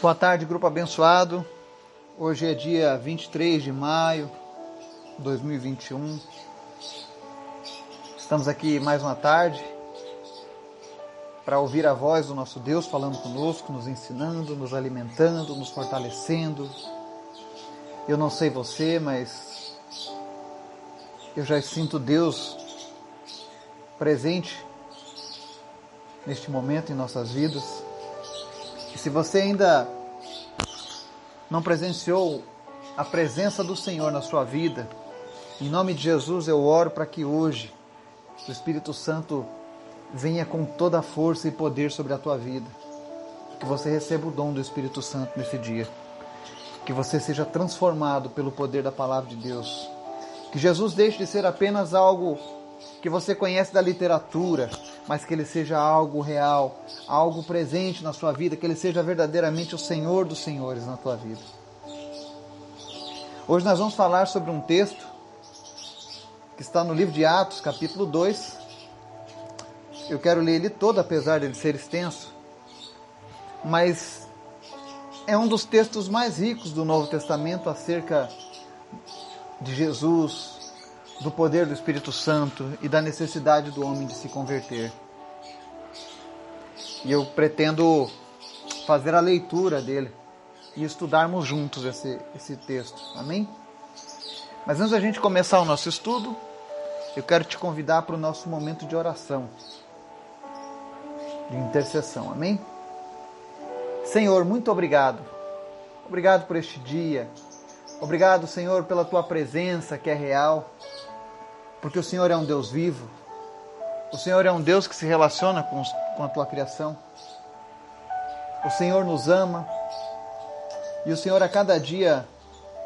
Boa tarde, grupo abençoado. Hoje é dia 23 de maio de 2021. Estamos aqui mais uma tarde para ouvir a voz do nosso Deus falando conosco, nos ensinando, nos alimentando, nos fortalecendo. Eu não sei você, mas eu já sinto Deus presente neste momento em nossas vidas. Se você ainda não presenciou a presença do Senhor na sua vida, em nome de Jesus eu oro para que hoje o Espírito Santo venha com toda a força e poder sobre a tua vida. Que você receba o dom do Espírito Santo nesse dia. Que você seja transformado pelo poder da palavra de Deus. Que Jesus deixe de ser apenas algo que você conhece da literatura, mas que ele seja algo real, algo presente na sua vida, que ele seja verdadeiramente o Senhor dos Senhores na tua vida. Hoje nós vamos falar sobre um texto que está no livro de Atos, capítulo 2. Eu quero ler ele todo, apesar de ser extenso, mas é um dos textos mais ricos do Novo Testamento acerca de Jesus, do poder do Espírito Santo e da necessidade do homem de se converter. E eu pretendo fazer a leitura dele e estudarmos juntos esse, esse texto. Amém? Mas antes da gente começar o nosso estudo, eu quero te convidar para o nosso momento de oração, de intercessão. Amém? Senhor, muito obrigado. Obrigado por este dia. Obrigado, Senhor, pela tua presença que é real porque o Senhor é um Deus vivo, o Senhor é um Deus que se relaciona com, com a tua criação, o Senhor nos ama. E o Senhor a cada dia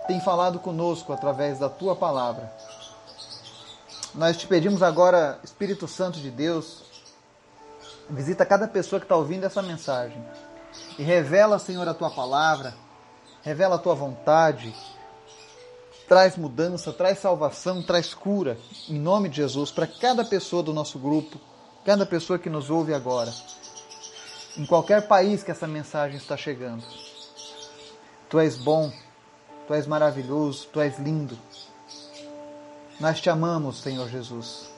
tem falado conosco através da tua palavra. Nós te pedimos agora, Espírito Santo de Deus, visita cada pessoa que está ouvindo essa mensagem. E revela, Senhor, a tua palavra, revela a tua vontade, traz mudança, traz salvação, traz cura, em nome de Jesus, para cada pessoa do nosso grupo, cada pessoa que nos ouve agora, em qualquer país que essa mensagem está chegando. Tu és bom, tu és maravilhoso, tu és lindo. Nós te amamos, Senhor Jesus.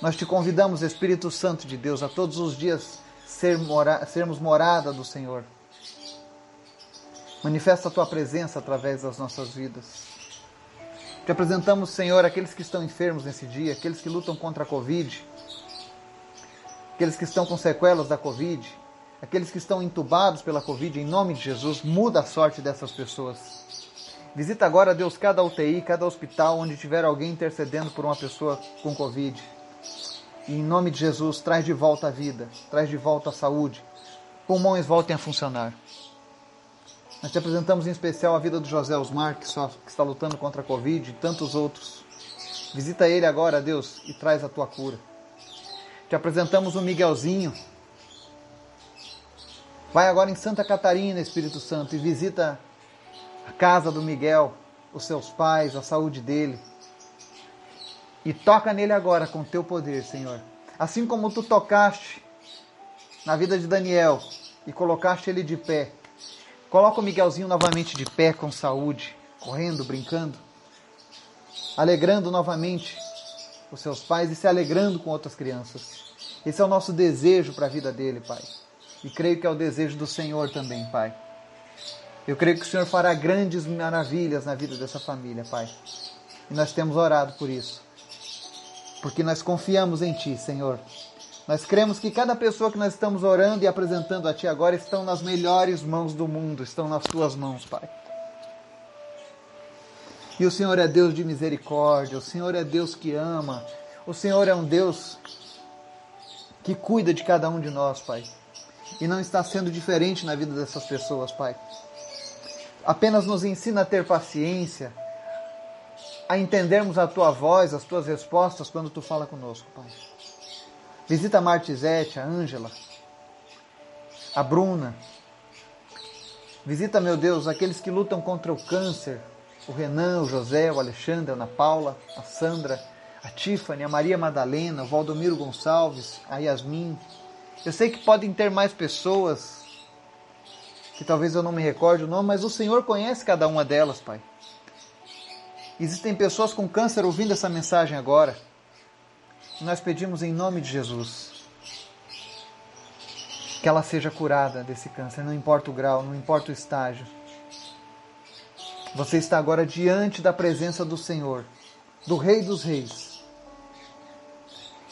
Nós te convidamos, Espírito Santo de Deus, a todos os dias ser mora sermos morada do Senhor. Manifesta a tua presença através das nossas vidas. Te apresentamos, Senhor, aqueles que estão enfermos nesse dia, aqueles que lutam contra a Covid, aqueles que estão com sequelas da Covid, aqueles que estão entubados pela Covid, em nome de Jesus, muda a sorte dessas pessoas. Visita agora, Deus, cada UTI, cada hospital onde tiver alguém intercedendo por uma pessoa com Covid. E em nome de Jesus, traz de volta a vida, traz de volta a saúde. Pulmões voltem a funcionar. Nós te apresentamos em especial a vida do José Osmar, que, só, que está lutando contra a Covid, e tantos outros. Visita ele agora, Deus, e traz a tua cura. Te apresentamos o Miguelzinho. Vai agora em Santa Catarina, Espírito Santo, e visita a casa do Miguel, os seus pais, a saúde dele. E toca nele agora com teu poder, Senhor. Assim como tu tocaste na vida de Daniel e colocaste ele de pé Coloca o Miguelzinho novamente de pé com saúde, correndo, brincando, alegrando novamente os seus pais e se alegrando com outras crianças. Esse é o nosso desejo para a vida dele, Pai. E creio que é o desejo do Senhor também, Pai. Eu creio que o Senhor fará grandes maravilhas na vida dessa família, Pai. E nós temos orado por isso. Porque nós confiamos em Ti, Senhor. Nós cremos que cada pessoa que nós estamos orando e apresentando a Ti agora estão nas melhores mãos do mundo, estão nas Tuas mãos, Pai. E o Senhor é Deus de misericórdia, o Senhor é Deus que ama, o Senhor é um Deus que cuida de cada um de nós, Pai. E não está sendo diferente na vida dessas pessoas, Pai. Apenas nos ensina a ter paciência, a entendermos a Tua voz, as Tuas respostas quando Tu fala conosco, Pai. Visita a Martizete, a Ângela, a Bruna. Visita, meu Deus, aqueles que lutam contra o câncer, o Renan, o José, o Alexandre, a Ana Paula, a Sandra, a Tiffany, a Maria Madalena, o Valdomiro Gonçalves, a Yasmin. Eu sei que podem ter mais pessoas que talvez eu não me recorde o nome, mas o Senhor conhece cada uma delas, Pai. Existem pessoas com câncer ouvindo essa mensagem agora. Nós pedimos em nome de Jesus que ela seja curada desse câncer, não importa o grau, não importa o estágio. Você está agora diante da presença do Senhor, do Rei dos Reis.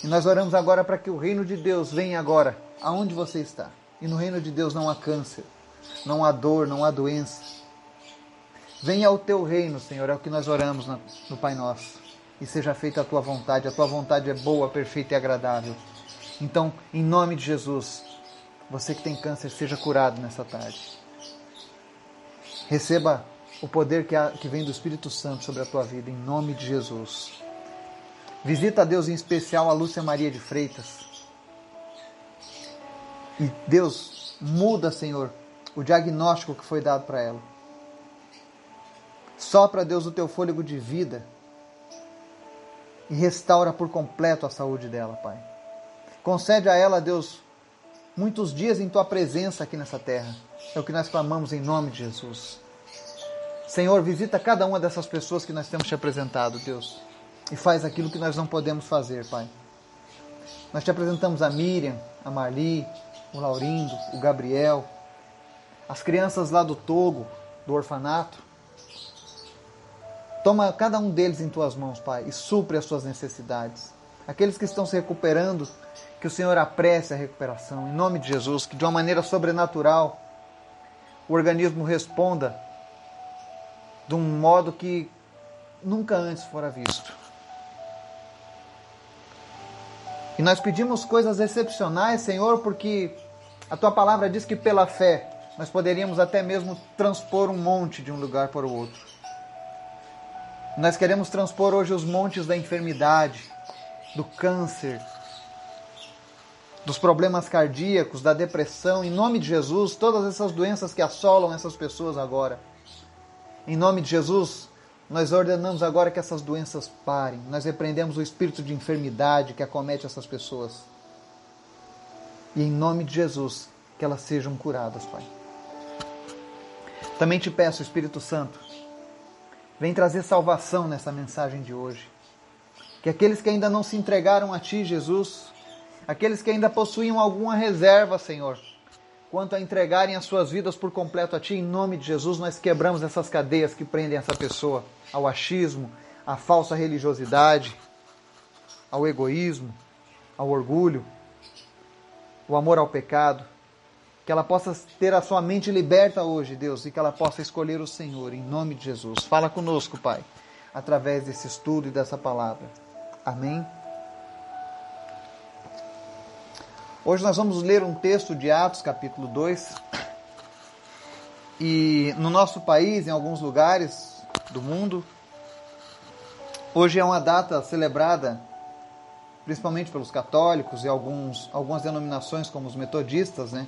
E nós oramos agora para que o reino de Deus venha agora aonde você está. E no reino de Deus não há câncer, não há dor, não há doença. Venha ao teu reino, Senhor, é o que nós oramos no Pai Nosso. E seja feita a tua vontade. A tua vontade é boa, perfeita e agradável. Então, em nome de Jesus, você que tem câncer, seja curado nessa tarde. Receba o poder que, há, que vem do Espírito Santo sobre a tua vida, em nome de Jesus. Visita a Deus em especial a Lúcia Maria de Freitas. E Deus muda, Senhor, o diagnóstico que foi dado para ela. Sopra, Deus, o teu fôlego de vida e restaura por completo a saúde dela, Pai. Concede a ela, Deus, muitos dias em tua presença aqui nessa terra. É o que nós clamamos em nome de Jesus. Senhor, visita cada uma dessas pessoas que nós temos te apresentado, Deus, e faz aquilo que nós não podemos fazer, Pai. Nós te apresentamos a Miriam, a Marli, o Laurindo, o Gabriel, as crianças lá do Togo, do orfanato. Toma cada um deles em tuas mãos, Pai, e supre as suas necessidades. Aqueles que estão se recuperando, que o Senhor apresse a recuperação, em nome de Jesus, que de uma maneira sobrenatural o organismo responda de um modo que nunca antes fora visto. E nós pedimos coisas excepcionais, Senhor, porque a tua palavra diz que pela fé nós poderíamos até mesmo transpor um monte de um lugar para o outro. Nós queremos transpor hoje os montes da enfermidade, do câncer, dos problemas cardíacos, da depressão, em nome de Jesus, todas essas doenças que assolam essas pessoas agora. Em nome de Jesus, nós ordenamos agora que essas doenças parem. Nós repreendemos o espírito de enfermidade que acomete essas pessoas. E em nome de Jesus, que elas sejam curadas, Pai. Também te peço, Espírito Santo, vem trazer salvação nessa mensagem de hoje. Que aqueles que ainda não se entregaram a Ti, Jesus, aqueles que ainda possuíam alguma reserva, Senhor, quanto a entregarem as suas vidas por completo a Ti, em nome de Jesus, nós quebramos essas cadeias que prendem essa pessoa ao achismo, à falsa religiosidade, ao egoísmo, ao orgulho, o amor ao pecado. Que ela possa ter a sua mente liberta hoje, Deus, e que ela possa escolher o Senhor, em nome de Jesus. Fala conosco, Pai, através desse estudo e dessa palavra. Amém. Hoje nós vamos ler um texto de Atos, capítulo 2. E no nosso país, em alguns lugares do mundo, hoje é uma data celebrada principalmente pelos católicos e alguns, algumas denominações como os metodistas, né?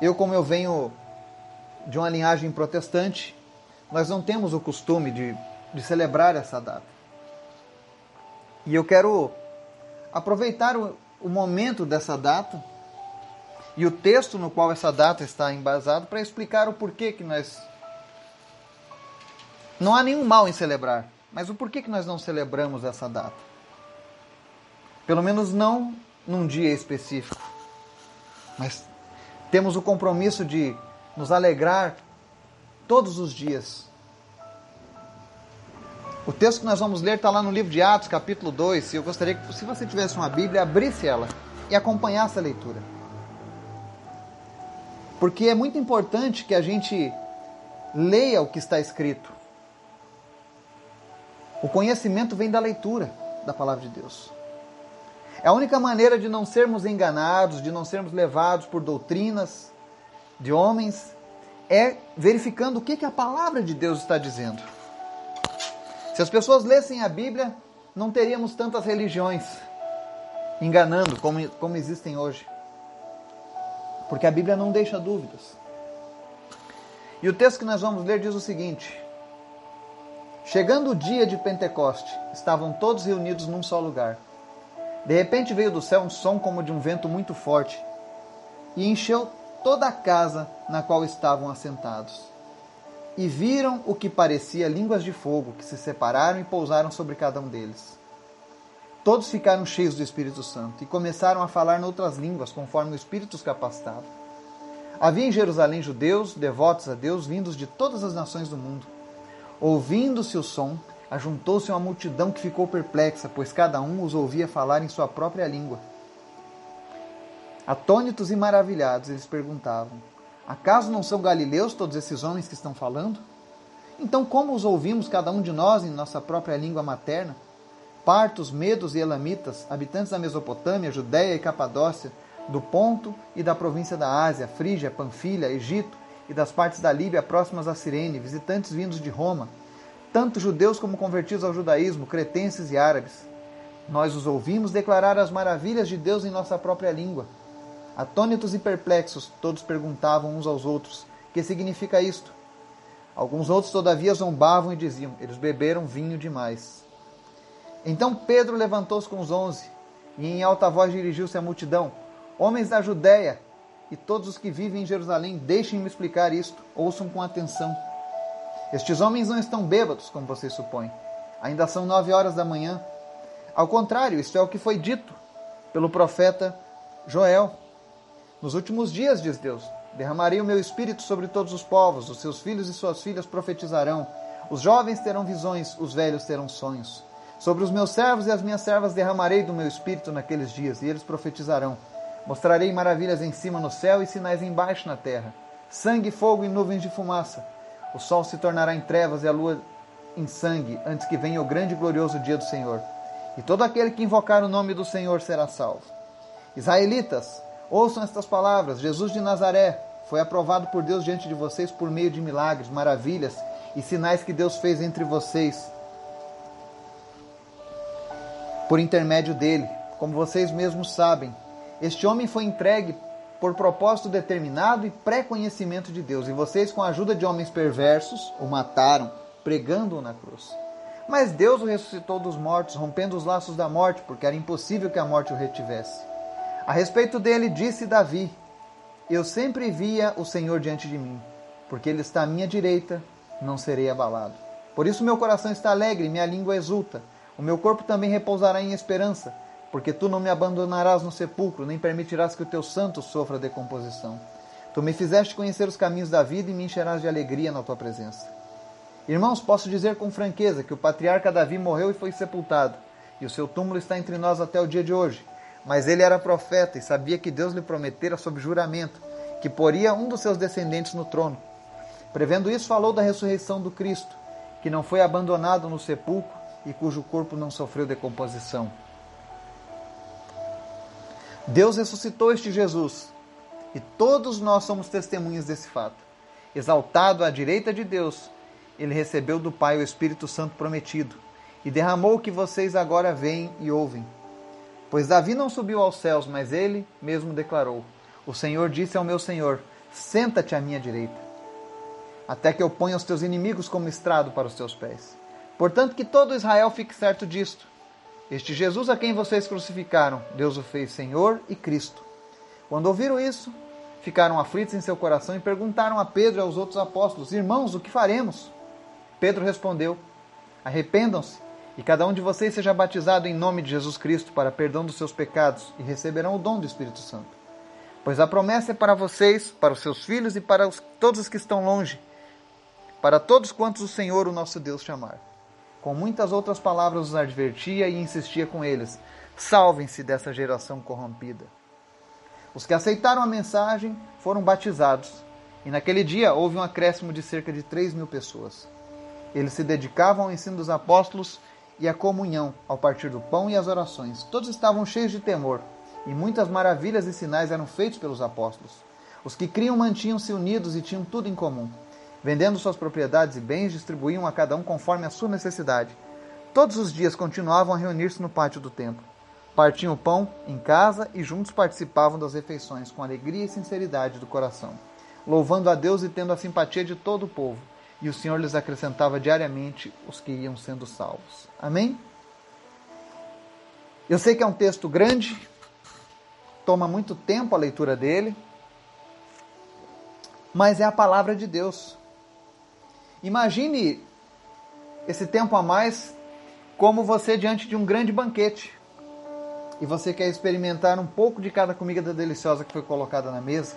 Eu, como eu venho de uma linhagem protestante, nós não temos o costume de, de celebrar essa data. E eu quero aproveitar o, o momento dessa data e o texto no qual essa data está embasado para explicar o porquê que nós. Não há nenhum mal em celebrar, mas o porquê que nós não celebramos essa data. Pelo menos não num dia específico. Mas temos o compromisso de nos alegrar todos os dias o texto que nós vamos ler está lá no livro de Atos, capítulo 2. E eu gostaria que, se você tivesse uma Bíblia, abrisse ela e acompanhasse a leitura. Porque é muito importante que a gente leia o que está escrito. O conhecimento vem da leitura da palavra de Deus. É a única maneira de não sermos enganados, de não sermos levados por doutrinas de homens, é verificando o que, que a palavra de Deus está dizendo. Se as pessoas lessem a Bíblia, não teríamos tantas religiões enganando como, como existem hoje. Porque a Bíblia não deixa dúvidas. E o texto que nós vamos ler diz o seguinte: Chegando o dia de Pentecoste, estavam todos reunidos num só lugar. De repente veio do céu um som como de um vento muito forte e encheu toda a casa na qual estavam assentados. E viram o que parecia línguas de fogo, que se separaram e pousaram sobre cada um deles. Todos ficaram cheios do Espírito Santo e começaram a falar noutras línguas, conforme o Espírito os capacitava. Havia em Jerusalém judeus, devotos a Deus, vindos de todas as nações do mundo. Ouvindo-se o som, ajuntou-se uma multidão que ficou perplexa, pois cada um os ouvia falar em sua própria língua. Atônitos e maravilhados, eles perguntavam: Acaso não são galileus todos esses homens que estão falando? Então, como os ouvimos cada um de nós em nossa própria língua materna? Partos, medos e elamitas, habitantes da Mesopotâmia, Judéia e Capadócia, do Ponto e da província da Ásia, Frígia, Panfilha, Egito e das partes da Líbia próximas a Cirene, visitantes vindos de Roma, tanto judeus como convertidos ao judaísmo, cretenses e árabes. Nós os ouvimos declarar as maravilhas de Deus em nossa própria língua. Atônitos e perplexos, todos perguntavam uns aos outros: Que significa isto? Alguns outros, todavia, zombavam e diziam: Eles beberam vinho demais. Então Pedro levantou-se com os onze e em alta voz dirigiu-se à multidão: Homens da Judéia e todos os que vivem em Jerusalém, deixem-me explicar isto, ouçam com atenção. Estes homens não estão bêbados, como vocês supõem. Ainda são nove horas da manhã. Ao contrário, isto é o que foi dito pelo profeta Joel. Nos últimos dias, diz Deus, derramarei o meu espírito sobre todos os povos, os seus filhos e suas filhas profetizarão, os jovens terão visões, os velhos terão sonhos. Sobre os meus servos e as minhas servas derramarei do meu espírito naqueles dias, e eles profetizarão. Mostrarei maravilhas em cima no céu e sinais embaixo na terra: sangue, fogo e nuvens de fumaça. O sol se tornará em trevas e a lua em sangue, antes que venha o grande e glorioso dia do Senhor. E todo aquele que invocar o nome do Senhor será salvo. Israelitas, Ouçam estas palavras: Jesus de Nazaré foi aprovado por Deus diante de vocês por meio de milagres, maravilhas e sinais que Deus fez entre vocês por intermédio dele. Como vocês mesmos sabem, este homem foi entregue por propósito determinado e pré-conhecimento de Deus, e vocês, com a ajuda de homens perversos, o mataram, pregando-o na cruz. Mas Deus o ressuscitou dos mortos, rompendo os laços da morte, porque era impossível que a morte o retivesse. A respeito dele disse Davi: Eu sempre via o Senhor diante de mim, porque ele está à minha direita, não serei abalado. Por isso meu coração está alegre minha língua exulta. O meu corpo também repousará em esperança, porque tu não me abandonarás no sepulcro, nem permitirás que o teu santo sofra decomposição. Tu me fizeste conhecer os caminhos da vida e me encherás de alegria na tua presença. Irmãos, posso dizer com franqueza que o patriarca Davi morreu e foi sepultado, e o seu túmulo está entre nós até o dia de hoje. Mas ele era profeta e sabia que Deus lhe prometera sob juramento que poria um dos seus descendentes no trono. Prevendo isso, falou da ressurreição do Cristo, que não foi abandonado no sepulcro e cujo corpo não sofreu decomposição. Deus ressuscitou este Jesus e todos nós somos testemunhas desse fato. Exaltado à direita de Deus, ele recebeu do Pai o Espírito Santo prometido e derramou o que vocês agora veem e ouvem. Pois Davi não subiu aos céus, mas ele mesmo declarou: O Senhor disse ao meu Senhor: Senta-te à minha direita, até que eu ponha os teus inimigos como estrado para os teus pés. Portanto, que todo Israel fique certo disto. Este Jesus a quem vocês crucificaram, Deus o fez Senhor e Cristo. Quando ouviram isso, ficaram aflitos em seu coração e perguntaram a Pedro e aos outros apóstolos: Irmãos, o que faremos? Pedro respondeu: Arrependam-se e cada um de vocês seja batizado em nome de Jesus Cristo para perdão dos seus pecados e receberão o dom do Espírito Santo. Pois a promessa é para vocês, para os seus filhos e para os, todos os que estão longe, para todos quantos o Senhor, o nosso Deus, chamar. Com muitas outras palavras os advertia e insistia com eles: salvem-se dessa geração corrompida. Os que aceitaram a mensagem foram batizados, e naquele dia houve um acréscimo de cerca de 3 mil pessoas. Eles se dedicavam ao ensino dos apóstolos e a comunhão, ao partir do pão e as orações. Todos estavam cheios de temor, e muitas maravilhas e sinais eram feitos pelos apóstolos. Os que criam mantinham-se unidos e tinham tudo em comum. Vendendo suas propriedades e bens, distribuíam a cada um conforme a sua necessidade. Todos os dias continuavam a reunir-se no pátio do templo. Partiam o pão em casa e juntos participavam das refeições com alegria e sinceridade do coração, louvando a Deus e tendo a simpatia de todo o povo e o Senhor lhes acrescentava diariamente os que iam sendo salvos. Amém? Eu sei que é um texto grande, toma muito tempo a leitura dele, mas é a palavra de Deus. Imagine esse tempo a mais como você diante de um grande banquete e você quer experimentar um pouco de cada comida deliciosa que foi colocada na mesa.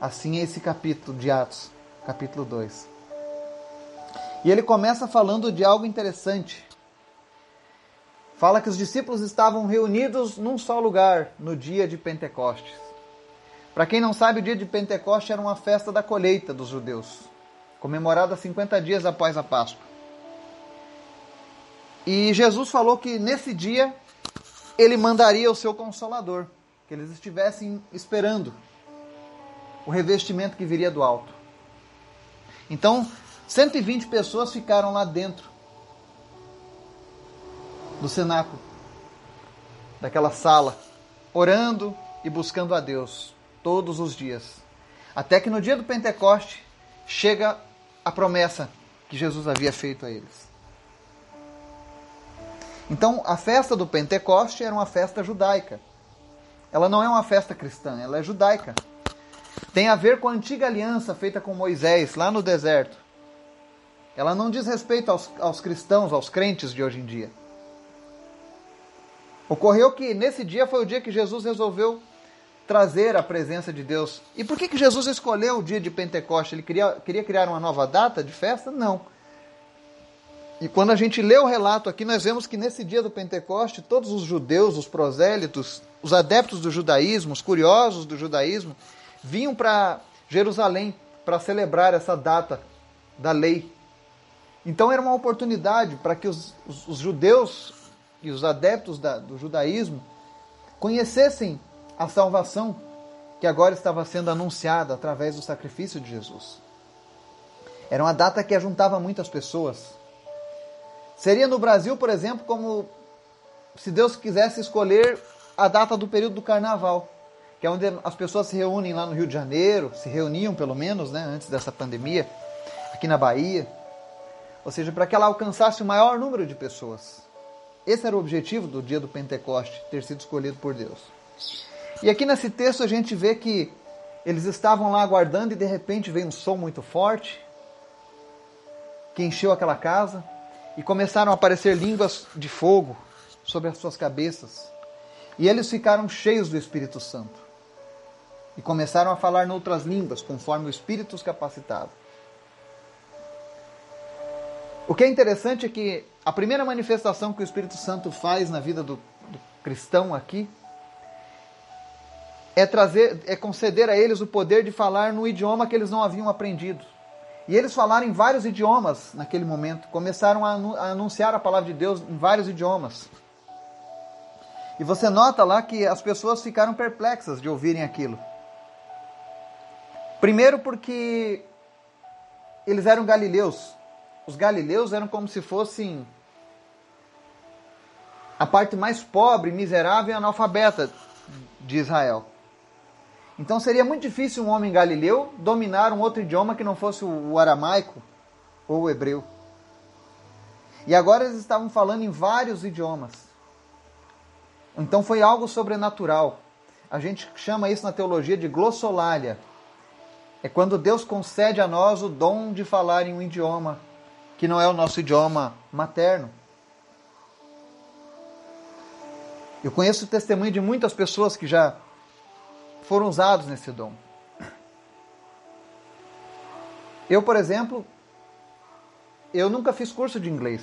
Assim é esse capítulo de Atos, capítulo 2. E ele começa falando de algo interessante. Fala que os discípulos estavam reunidos num só lugar no dia de Pentecostes. Para quem não sabe, o dia de Pentecostes era uma festa da colheita dos judeus, comemorada 50 dias após a Páscoa. E Jesus falou que nesse dia ele mandaria o seu consolador, que eles estivessem esperando o revestimento que viria do alto. Então, 120 pessoas ficaram lá dentro do cenáculo, daquela sala, orando e buscando a Deus todos os dias. Até que no dia do Pentecoste chega a promessa que Jesus havia feito a eles. Então, a festa do Pentecoste era uma festa judaica. Ela não é uma festa cristã, ela é judaica. Tem a ver com a antiga aliança feita com Moisés lá no deserto. Ela não diz respeito aos, aos cristãos, aos crentes de hoje em dia. Ocorreu que nesse dia foi o dia que Jesus resolveu trazer a presença de Deus. E por que, que Jesus escolheu o dia de Pentecoste? Ele queria, queria criar uma nova data de festa? Não. E quando a gente lê o relato aqui, nós vemos que nesse dia do Pentecoste, todos os judeus, os prosélitos, os adeptos do judaísmo, os curiosos do judaísmo, vinham para Jerusalém para celebrar essa data da lei. Então era uma oportunidade para que os, os, os, judeus e os adeptos da, do judaísmo conhecessem a salvação que agora estava sendo anunciada através do sacrifício de Jesus. Era uma data que ajuntava muitas pessoas Seria no Brasil, por exemplo, como se Deus quisesse escolher a data do período do carnaval, que é onde as pessoas se reúnem lá no Rio de Janeiro, se reuniam pelo menos, né, antes dessa pandemia, aqui na Bahia. Ou seja, para que ela alcançasse o maior número de pessoas. Esse era o objetivo do dia do Pentecoste, ter sido escolhido por Deus. E aqui nesse texto a gente vê que eles estavam lá aguardando e de repente veio um som muito forte que encheu aquela casa e começaram a aparecer línguas de fogo sobre as suas cabeças. E eles ficaram cheios do Espírito Santo. E começaram a falar noutras línguas, conforme o Espírito os capacitava. O que é interessante é que a primeira manifestação que o Espírito Santo faz na vida do, do cristão aqui é trazer, é conceder a eles o poder de falar no idioma que eles não haviam aprendido. E eles falaram em vários idiomas naquele momento, começaram a anunciar a palavra de Deus em vários idiomas. E você nota lá que as pessoas ficaram perplexas de ouvirem aquilo. Primeiro porque eles eram galileus. Os galileus eram como se fossem a parte mais pobre, miserável e analfabeta de Israel. Então seria muito difícil um homem galileu dominar um outro idioma que não fosse o aramaico ou o hebreu. E agora eles estavam falando em vários idiomas. Então foi algo sobrenatural. A gente chama isso na teologia de glossolalia. É quando Deus concede a nós o dom de falar em um idioma que não é o nosso idioma materno. Eu conheço o testemunho de muitas pessoas que já foram usados nesse dom. Eu, por exemplo, eu nunca fiz curso de inglês,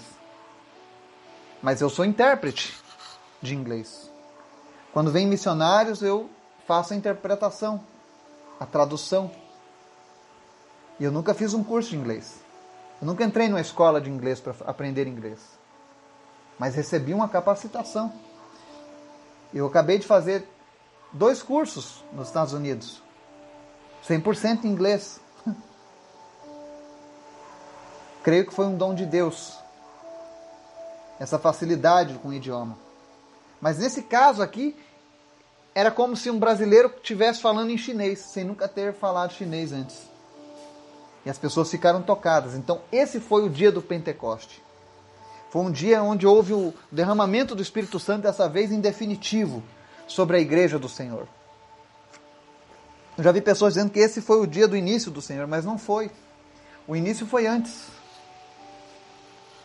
mas eu sou intérprete de inglês. Quando vem missionários, eu faço a interpretação, a tradução. E eu nunca fiz um curso de inglês. Eu nunca entrei numa escola de inglês para aprender inglês. Mas recebi uma capacitação. Eu acabei de fazer dois cursos nos Estados Unidos. 100% em inglês. Creio que foi um dom de Deus. Essa facilidade com o idioma. Mas nesse caso aqui, era como se um brasileiro estivesse falando em chinês, sem nunca ter falado chinês antes. E as pessoas ficaram tocadas. Então, esse foi o dia do Pentecoste. Foi um dia onde houve o derramamento do Espírito Santo, dessa vez em definitivo, sobre a igreja do Senhor. Eu já vi pessoas dizendo que esse foi o dia do início do Senhor, mas não foi. O início foi antes.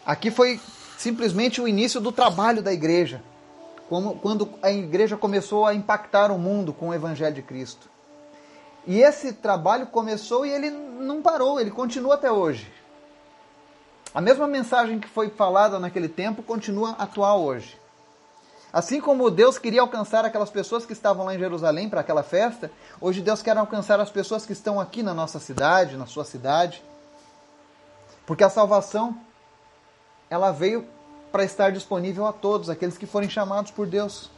Aqui foi simplesmente o início do trabalho da igreja, quando a igreja começou a impactar o mundo com o Evangelho de Cristo. E esse trabalho começou e ele não parou, ele continua até hoje. A mesma mensagem que foi falada naquele tempo continua atual hoje. Assim como Deus queria alcançar aquelas pessoas que estavam lá em Jerusalém para aquela festa, hoje Deus quer alcançar as pessoas que estão aqui na nossa cidade, na sua cidade. Porque a salvação ela veio para estar disponível a todos, aqueles que forem chamados por Deus.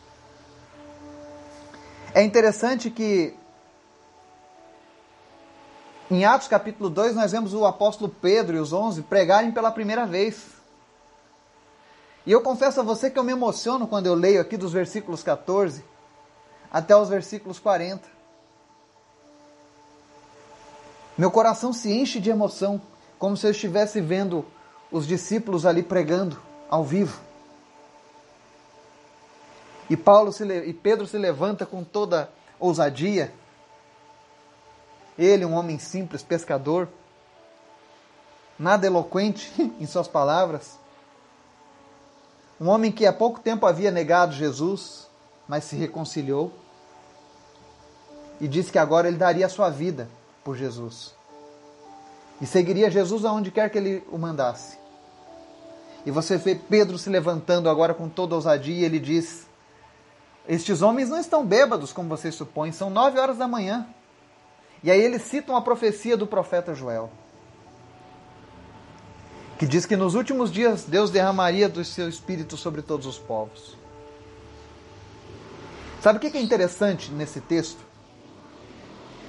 É interessante que em Atos capítulo 2 nós vemos o apóstolo Pedro e os onze pregarem pela primeira vez. E eu confesso a você que eu me emociono quando eu leio aqui dos versículos 14 até os versículos 40. Meu coração se enche de emoção, como se eu estivesse vendo os discípulos ali pregando ao vivo. E Paulo se, e Pedro se levanta com toda ousadia. Ele, um homem simples, pescador, nada eloquente em suas palavras, um homem que há pouco tempo havia negado Jesus, mas se reconciliou e disse que agora ele daria a sua vida por Jesus. E seguiria Jesus aonde quer que ele o mandasse. E você vê Pedro se levantando agora com toda ousadia e ele diz: Estes homens não estão bêbados, como vocês supõem, são nove horas da manhã. E aí eles citam a profecia do profeta Joel que diz que nos últimos dias Deus derramaria do seu espírito sobre todos os povos. Sabe o que é interessante nesse texto?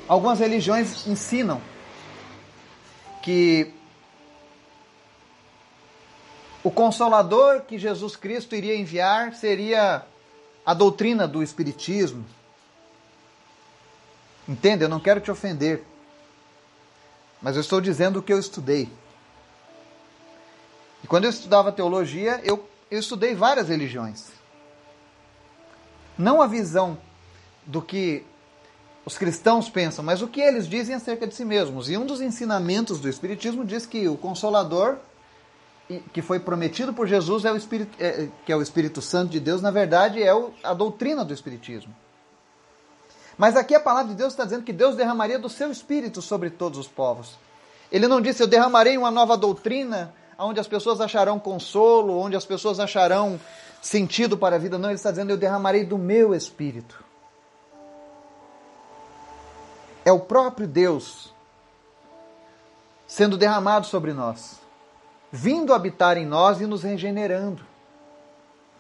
Algumas religiões ensinam que o consolador que Jesus Cristo iria enviar seria a doutrina do Espiritismo. Entende? Eu não quero te ofender, mas eu estou dizendo o que eu estudei. E quando eu estudava teologia, eu, eu estudei várias religiões. Não a visão do que os cristãos pensam, mas o que eles dizem acerca de si mesmos. E um dos ensinamentos do Espiritismo diz que o Consolador, que foi prometido por Jesus, é o Espírito, é, que é o Espírito Santo de Deus, na verdade é o, a doutrina do Espiritismo. Mas aqui a palavra de Deus está dizendo que Deus derramaria do seu Espírito sobre todos os povos. Ele não disse, eu derramarei uma nova doutrina onde as pessoas acharão consolo, onde as pessoas acharão sentido para a vida. Não, ele está dizendo: Eu derramarei do meu espírito. É o próprio Deus sendo derramado sobre nós, vindo habitar em nós e nos regenerando.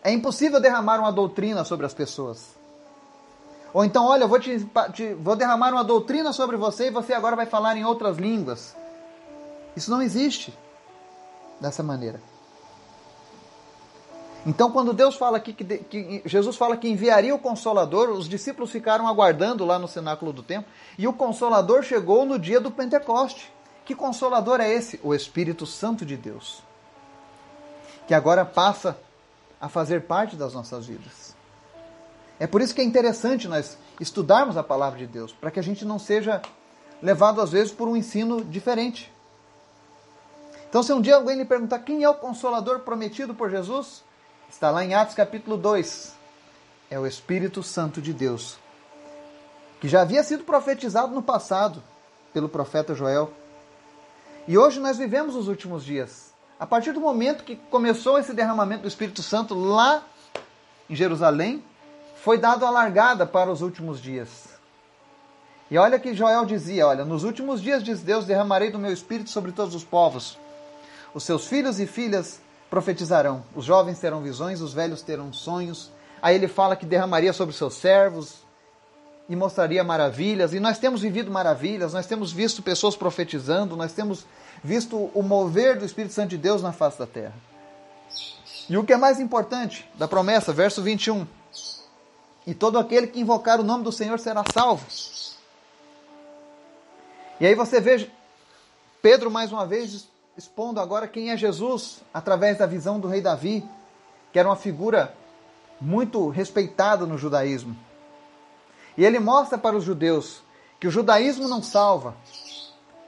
É impossível derramar uma doutrina sobre as pessoas. Ou então, olha, eu vou, te, te, vou derramar uma doutrina sobre você e você agora vai falar em outras línguas. Isso não existe dessa maneira. Então, quando Deus fala aqui que, que, Jesus fala que enviaria o Consolador, os discípulos ficaram aguardando lá no cenáculo do templo, e o Consolador chegou no dia do Pentecoste. Que Consolador é esse? O Espírito Santo de Deus, que agora passa a fazer parte das nossas vidas. É por isso que é interessante nós estudarmos a palavra de Deus, para que a gente não seja levado às vezes por um ensino diferente. Então, se um dia alguém lhe perguntar quem é o consolador prometido por Jesus, está lá em Atos capítulo 2. É o Espírito Santo de Deus, que já havia sido profetizado no passado pelo profeta Joel. E hoje nós vivemos os últimos dias. A partir do momento que começou esse derramamento do Espírito Santo lá em Jerusalém, foi dado a largada para os últimos dias. E olha que Joel dizia: Olha, nos últimos dias, diz Deus, derramarei do meu espírito sobre todos os povos. Os seus filhos e filhas profetizarão. Os jovens terão visões, os velhos terão sonhos. Aí ele fala que derramaria sobre os seus servos e mostraria maravilhas. E nós temos vivido maravilhas, nós temos visto pessoas profetizando, nós temos visto o mover do Espírito Santo de Deus na face da terra. E o que é mais importante da promessa, verso 21. E todo aquele que invocar o nome do Senhor será salvo. E aí você vê Pedro mais uma vez expondo agora quem é Jesus através da visão do rei Davi, que era uma figura muito respeitada no judaísmo. E ele mostra para os judeus que o judaísmo não salva,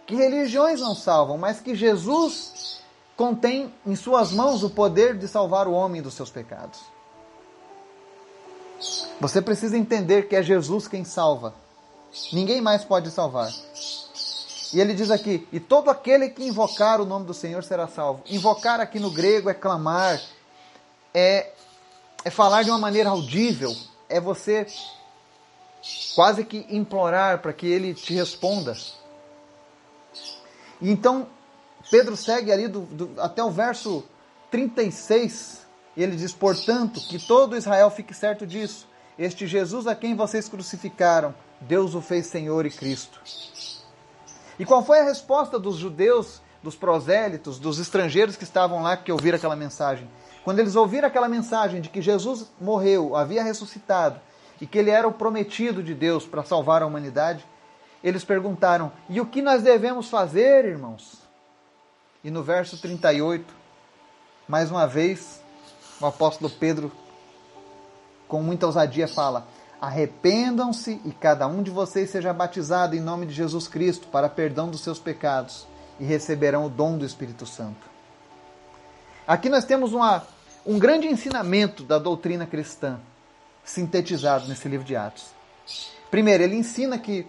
que religiões não salvam, mas que Jesus contém em suas mãos o poder de salvar o homem dos seus pecados. Você precisa entender que é Jesus quem salva. Ninguém mais pode salvar. E ele diz aqui: E todo aquele que invocar o nome do Senhor será salvo. Invocar aqui no grego é clamar, é, é falar de uma maneira audível, é você quase que implorar para que ele te responda. E então, Pedro segue ali do, do, até o verso 36, e ele diz: Portanto, que todo Israel fique certo disso. Este Jesus a quem vocês crucificaram, Deus o fez Senhor e Cristo. E qual foi a resposta dos judeus, dos prosélitos, dos estrangeiros que estavam lá que ouviram aquela mensagem? Quando eles ouviram aquela mensagem de que Jesus morreu, havia ressuscitado e que ele era o prometido de Deus para salvar a humanidade, eles perguntaram: E o que nós devemos fazer, irmãos? E no verso 38, mais uma vez, o apóstolo Pedro, com muita ousadia, fala: Arrependam-se e cada um de vocês seja batizado em nome de Jesus Cristo para perdão dos seus pecados e receberão o dom do Espírito Santo. Aqui nós temos uma, um grande ensinamento da doutrina cristã sintetizado nesse livro de Atos. Primeiro, ele ensina que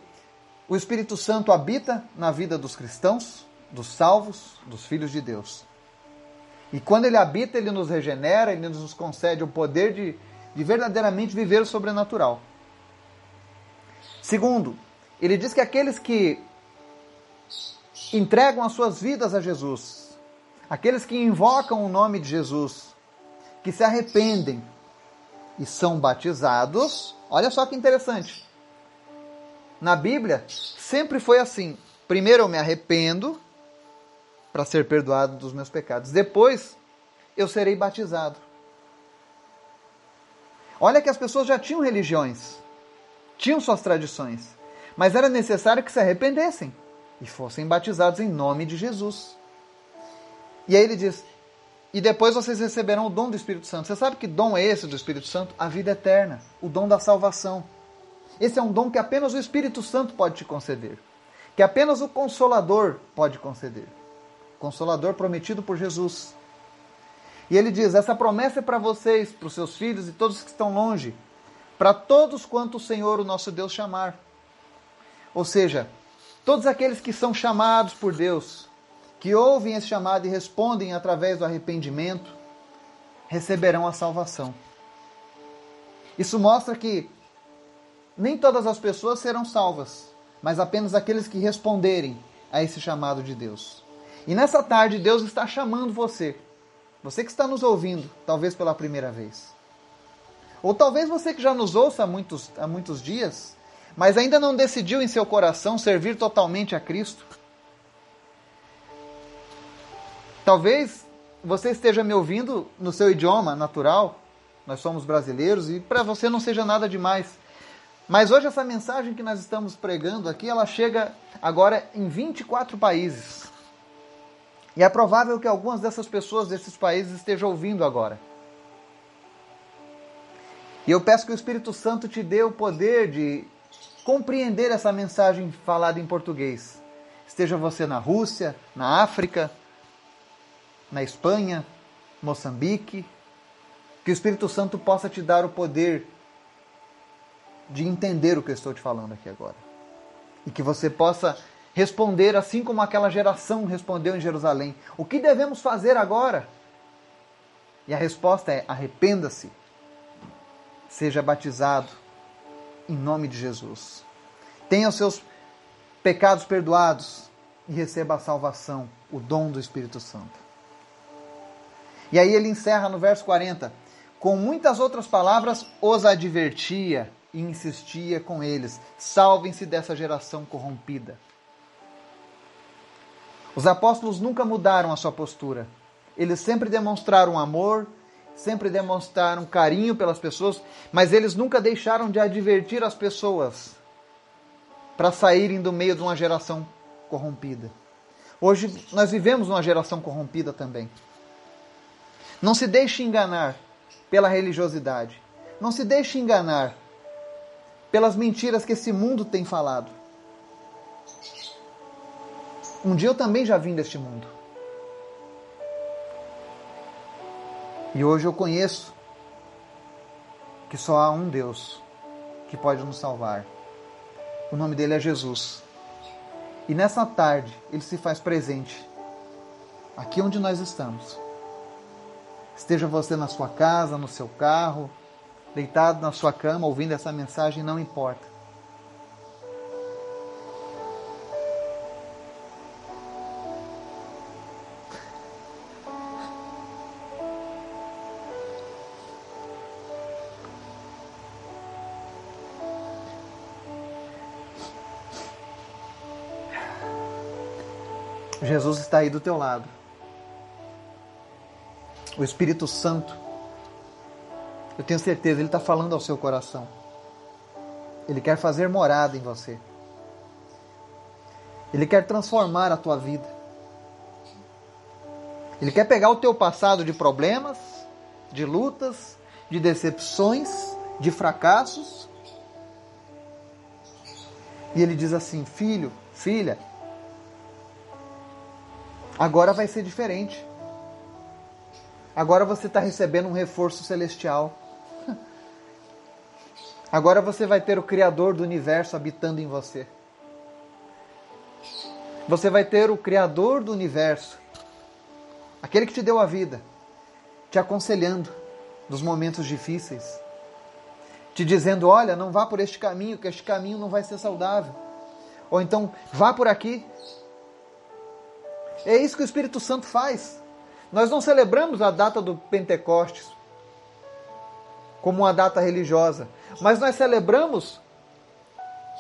o Espírito Santo habita na vida dos cristãos, dos salvos, dos filhos de Deus. E quando ele habita, ele nos regenera, ele nos concede o poder de de verdadeiramente viver o sobrenatural. Segundo, ele diz que aqueles que entregam as suas vidas a Jesus, aqueles que invocam o nome de Jesus, que se arrependem e são batizados, olha só que interessante. Na Bíblia, sempre foi assim: primeiro eu me arrependo para ser perdoado dos meus pecados, depois eu serei batizado. Olha que as pessoas já tinham religiões, tinham suas tradições, mas era necessário que se arrependessem e fossem batizados em nome de Jesus. E aí ele diz: e depois vocês receberão o dom do Espírito Santo. Você sabe que dom é esse do Espírito Santo? A vida eterna, o dom da salvação. Esse é um dom que apenas o Espírito Santo pode te conceder, que apenas o Consolador pode conceder. Consolador prometido por Jesus. E ele diz: Essa promessa é para vocês, para os seus filhos e todos que estão longe, para todos quanto o Senhor, o nosso Deus, chamar. Ou seja, todos aqueles que são chamados por Deus, que ouvem esse chamado e respondem através do arrependimento, receberão a salvação. Isso mostra que nem todas as pessoas serão salvas, mas apenas aqueles que responderem a esse chamado de Deus. E nessa tarde, Deus está chamando você você que está nos ouvindo, talvez pela primeira vez. Ou talvez você que já nos ouça há muitos, há muitos dias, mas ainda não decidiu em seu coração servir totalmente a Cristo. Talvez você esteja me ouvindo no seu idioma natural, nós somos brasileiros, e para você não seja nada demais. Mas hoje essa mensagem que nós estamos pregando aqui, ela chega agora em 24 países. E é provável que algumas dessas pessoas desses países estejam ouvindo agora. E eu peço que o Espírito Santo te dê o poder de compreender essa mensagem falada em português. Esteja você na Rússia, na África, na Espanha, Moçambique, que o Espírito Santo possa te dar o poder de entender o que eu estou te falando aqui agora. E que você possa responder assim como aquela geração respondeu em Jerusalém: O que devemos fazer agora? E a resposta é: arrependa-se, seja batizado em nome de Jesus. Tenha os seus pecados perdoados e receba a salvação, o dom do Espírito Santo. E aí ele encerra no verso 40: Com muitas outras palavras os advertia e insistia com eles: salvem-se dessa geração corrompida. Os apóstolos nunca mudaram a sua postura. Eles sempre demonstraram amor, sempre demonstraram carinho pelas pessoas, mas eles nunca deixaram de advertir as pessoas para saírem do meio de uma geração corrompida. Hoje nós vivemos uma geração corrompida também. Não se deixe enganar pela religiosidade. Não se deixe enganar pelas mentiras que esse mundo tem falado. Um dia eu também já vim deste mundo. E hoje eu conheço que só há um Deus que pode nos salvar. O nome dele é Jesus. E nessa tarde ele se faz presente aqui onde nós estamos. Esteja você na sua casa, no seu carro, deitado na sua cama, ouvindo essa mensagem, não importa. Jesus está aí do teu lado. O Espírito Santo, eu tenho certeza, ele está falando ao seu coração. Ele quer fazer morada em você. Ele quer transformar a tua vida. Ele quer pegar o teu passado de problemas, de lutas, de decepções, de fracassos. E ele diz assim: Filho, filha, Agora vai ser diferente. Agora você está recebendo um reforço celestial. Agora você vai ter o Criador do universo habitando em você. Você vai ter o Criador do universo, aquele que te deu a vida, te aconselhando nos momentos difíceis, te dizendo: olha, não vá por este caminho, que este caminho não vai ser saudável. Ou então, vá por aqui, é isso que o Espírito Santo faz. Nós não celebramos a data do Pentecostes como uma data religiosa, mas nós celebramos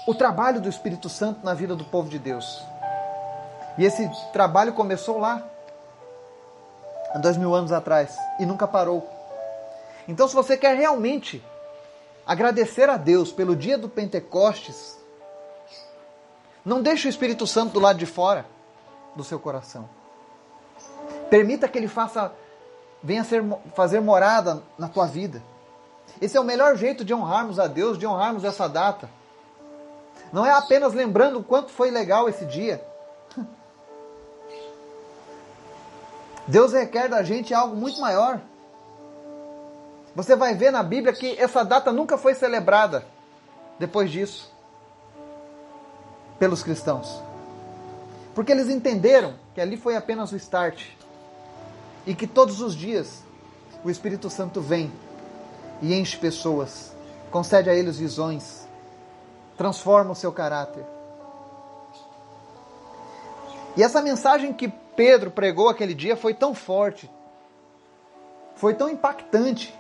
o trabalho do Espírito Santo na vida do povo de Deus. E esse trabalho começou lá, há dois mil anos atrás, e nunca parou. Então, se você quer realmente agradecer a Deus pelo dia do Pentecostes, não deixe o Espírito Santo do lado de fora do seu coração. Permita que ele faça, venha ser, fazer morada na tua vida. Esse é o melhor jeito de honrarmos a Deus, de honrarmos essa data. Não é apenas lembrando o quanto foi legal esse dia. Deus requer da gente algo muito maior. Você vai ver na Bíblia que essa data nunca foi celebrada depois disso pelos cristãos. Porque eles entenderam que ali foi apenas o start. E que todos os dias o Espírito Santo vem e enche pessoas, concede a eles visões, transforma o seu caráter. E essa mensagem que Pedro pregou aquele dia foi tão forte, foi tão impactante,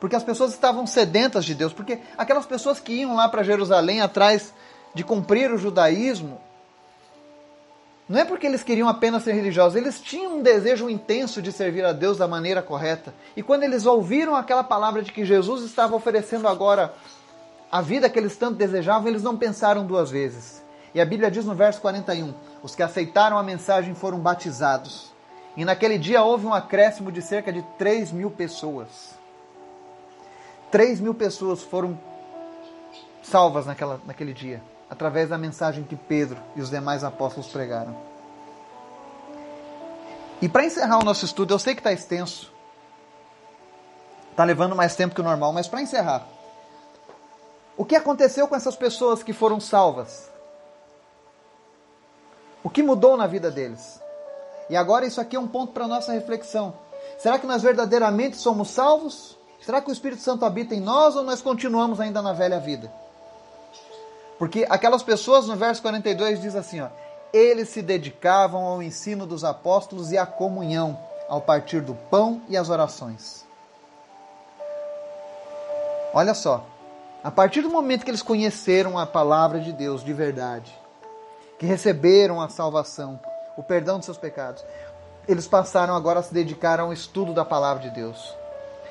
porque as pessoas estavam sedentas de Deus, porque aquelas pessoas que iam lá para Jerusalém atrás de cumprir o judaísmo, não é porque eles queriam apenas ser religiosos, eles tinham um desejo intenso de servir a Deus da maneira correta. E quando eles ouviram aquela palavra de que Jesus estava oferecendo agora a vida que eles tanto desejavam, eles não pensaram duas vezes. E a Bíblia diz no verso 41: os que aceitaram a mensagem foram batizados. E naquele dia houve um acréscimo de cerca de 3 mil pessoas. 3 mil pessoas foram salvas naquela, naquele dia através da mensagem que Pedro e os demais apóstolos pregaram. E para encerrar o nosso estudo, eu sei que está extenso, está levando mais tempo que o normal, mas para encerrar, o que aconteceu com essas pessoas que foram salvas? O que mudou na vida deles? E agora isso aqui é um ponto para nossa reflexão. Será que nós verdadeiramente somos salvos? Será que o Espírito Santo habita em nós ou nós continuamos ainda na velha vida? Porque aquelas pessoas no verso 42 diz assim, ó, eles se dedicavam ao ensino dos apóstolos e à comunhão, ao partir do pão e às orações. Olha só, a partir do momento que eles conheceram a palavra de Deus de verdade, que receberam a salvação, o perdão de seus pecados, eles passaram agora a se dedicar ao estudo da palavra de Deus.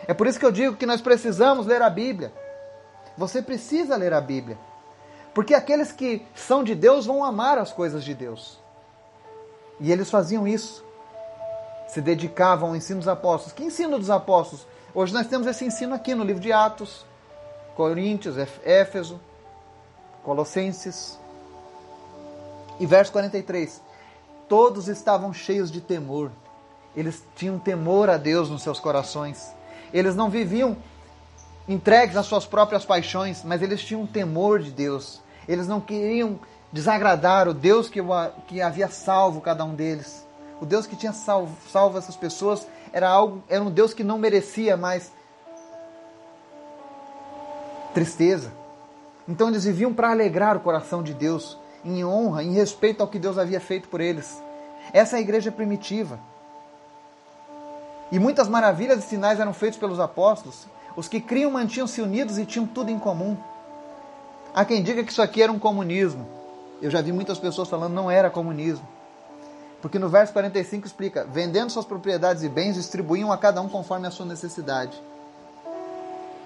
É por isso que eu digo que nós precisamos ler a Bíblia. Você precisa ler a Bíblia. Porque aqueles que são de Deus vão amar as coisas de Deus. E eles faziam isso. Se dedicavam ao ensino dos apóstolos. Que ensino dos apóstolos? Hoje nós temos esse ensino aqui no livro de Atos, Coríntios, Éfeso, Colossenses. E verso 43. todos estavam cheios de temor. Eles tinham temor a Deus nos seus corações. Eles não viviam entregues às suas próprias paixões, mas eles tinham temor de Deus. Eles não queriam desagradar o Deus que, que havia salvo cada um deles. O Deus que tinha salvo, salvo essas pessoas era, algo, era um Deus que não merecia mais tristeza. Então eles viviam para alegrar o coração de Deus, em honra, em respeito ao que Deus havia feito por eles. Essa é a igreja primitiva. E muitas maravilhas e sinais eram feitos pelos apóstolos. Os que criam mantinham-se unidos e tinham tudo em comum. Há quem diga que isso aqui era um comunismo. Eu já vi muitas pessoas falando não era comunismo. Porque no verso 45 explica: vendendo suas propriedades e bens, distribuíam a cada um conforme a sua necessidade.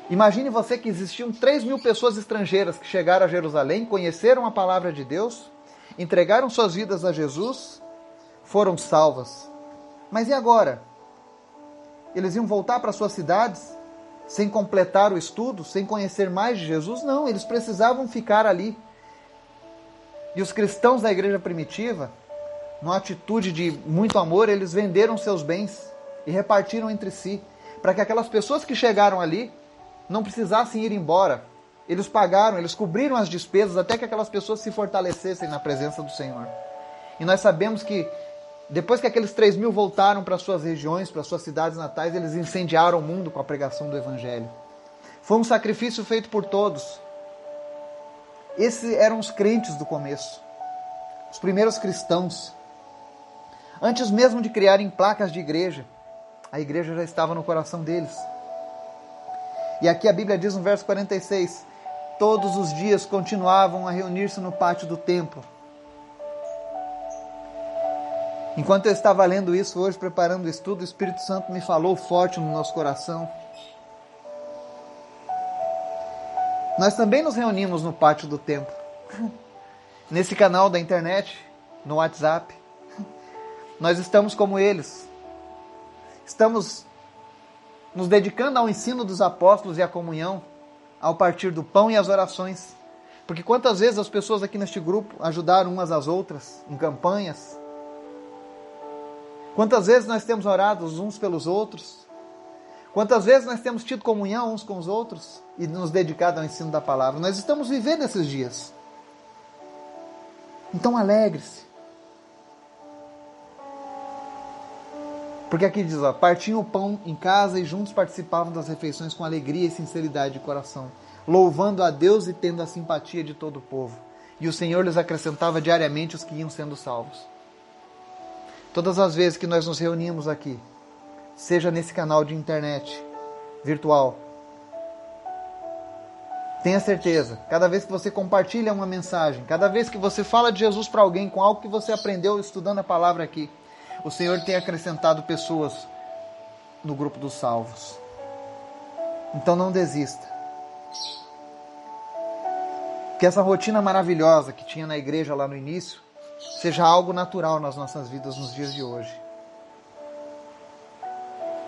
Imagine você que existiam 3 mil pessoas estrangeiras que chegaram a Jerusalém, conheceram a palavra de Deus, entregaram suas vidas a Jesus, foram salvas. Mas e agora? Eles iam voltar para suas cidades sem completar o estudo, sem conhecer mais de Jesus? Não, eles precisavam ficar ali. E os cristãos da igreja primitiva, numa atitude de muito amor, eles venderam seus bens e repartiram entre si, para que aquelas pessoas que chegaram ali não precisassem ir embora. Eles pagaram, eles cobriram as despesas até que aquelas pessoas se fortalecessem na presença do Senhor. E nós sabemos que depois que aqueles 3 mil voltaram para suas regiões, para suas cidades natais, eles incendiaram o mundo com a pregação do Evangelho. Foi um sacrifício feito por todos. Esses eram os crentes do começo, os primeiros cristãos. Antes mesmo de criarem placas de igreja, a igreja já estava no coração deles. E aqui a Bíblia diz no verso 46: Todos os dias continuavam a reunir-se no pátio do templo. Enquanto eu estava lendo isso hoje, preparando o estudo, o Espírito Santo me falou forte no nosso coração. Nós também nos reunimos no pátio do templo, nesse canal da internet, no WhatsApp. Nós estamos como eles. Estamos nos dedicando ao ensino dos apóstolos e à comunhão, ao partir do pão e às orações. Porque quantas vezes as pessoas aqui neste grupo ajudaram umas às outras em campanhas? Quantas vezes nós temos orado uns pelos outros? Quantas vezes nós temos tido comunhão uns com os outros e nos dedicado ao ensino da palavra? Nós estamos vivendo esses dias. Então alegre-se. Porque aqui diz, ó, partiam o pão em casa e juntos participavam das refeições com alegria e sinceridade de coração, louvando a Deus e tendo a simpatia de todo o povo. E o Senhor lhes acrescentava diariamente os que iam sendo salvos. Todas as vezes que nós nos reunimos aqui, seja nesse canal de internet virtual, tenha certeza, cada vez que você compartilha uma mensagem, cada vez que você fala de Jesus para alguém com algo que você aprendeu estudando a palavra aqui, o Senhor tem acrescentado pessoas no grupo dos salvos. Então não desista. Que essa rotina maravilhosa que tinha na igreja lá no início seja algo natural nas nossas vidas nos dias de hoje.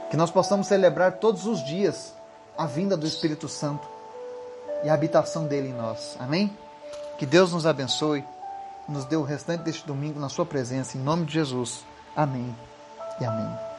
Que nós possamos celebrar todos os dias a vinda do Espírito Santo e a habitação dele em nós. Amém? Que Deus nos abençoe, nos dê o restante deste domingo na sua presença, em nome de Jesus. Amém e amém.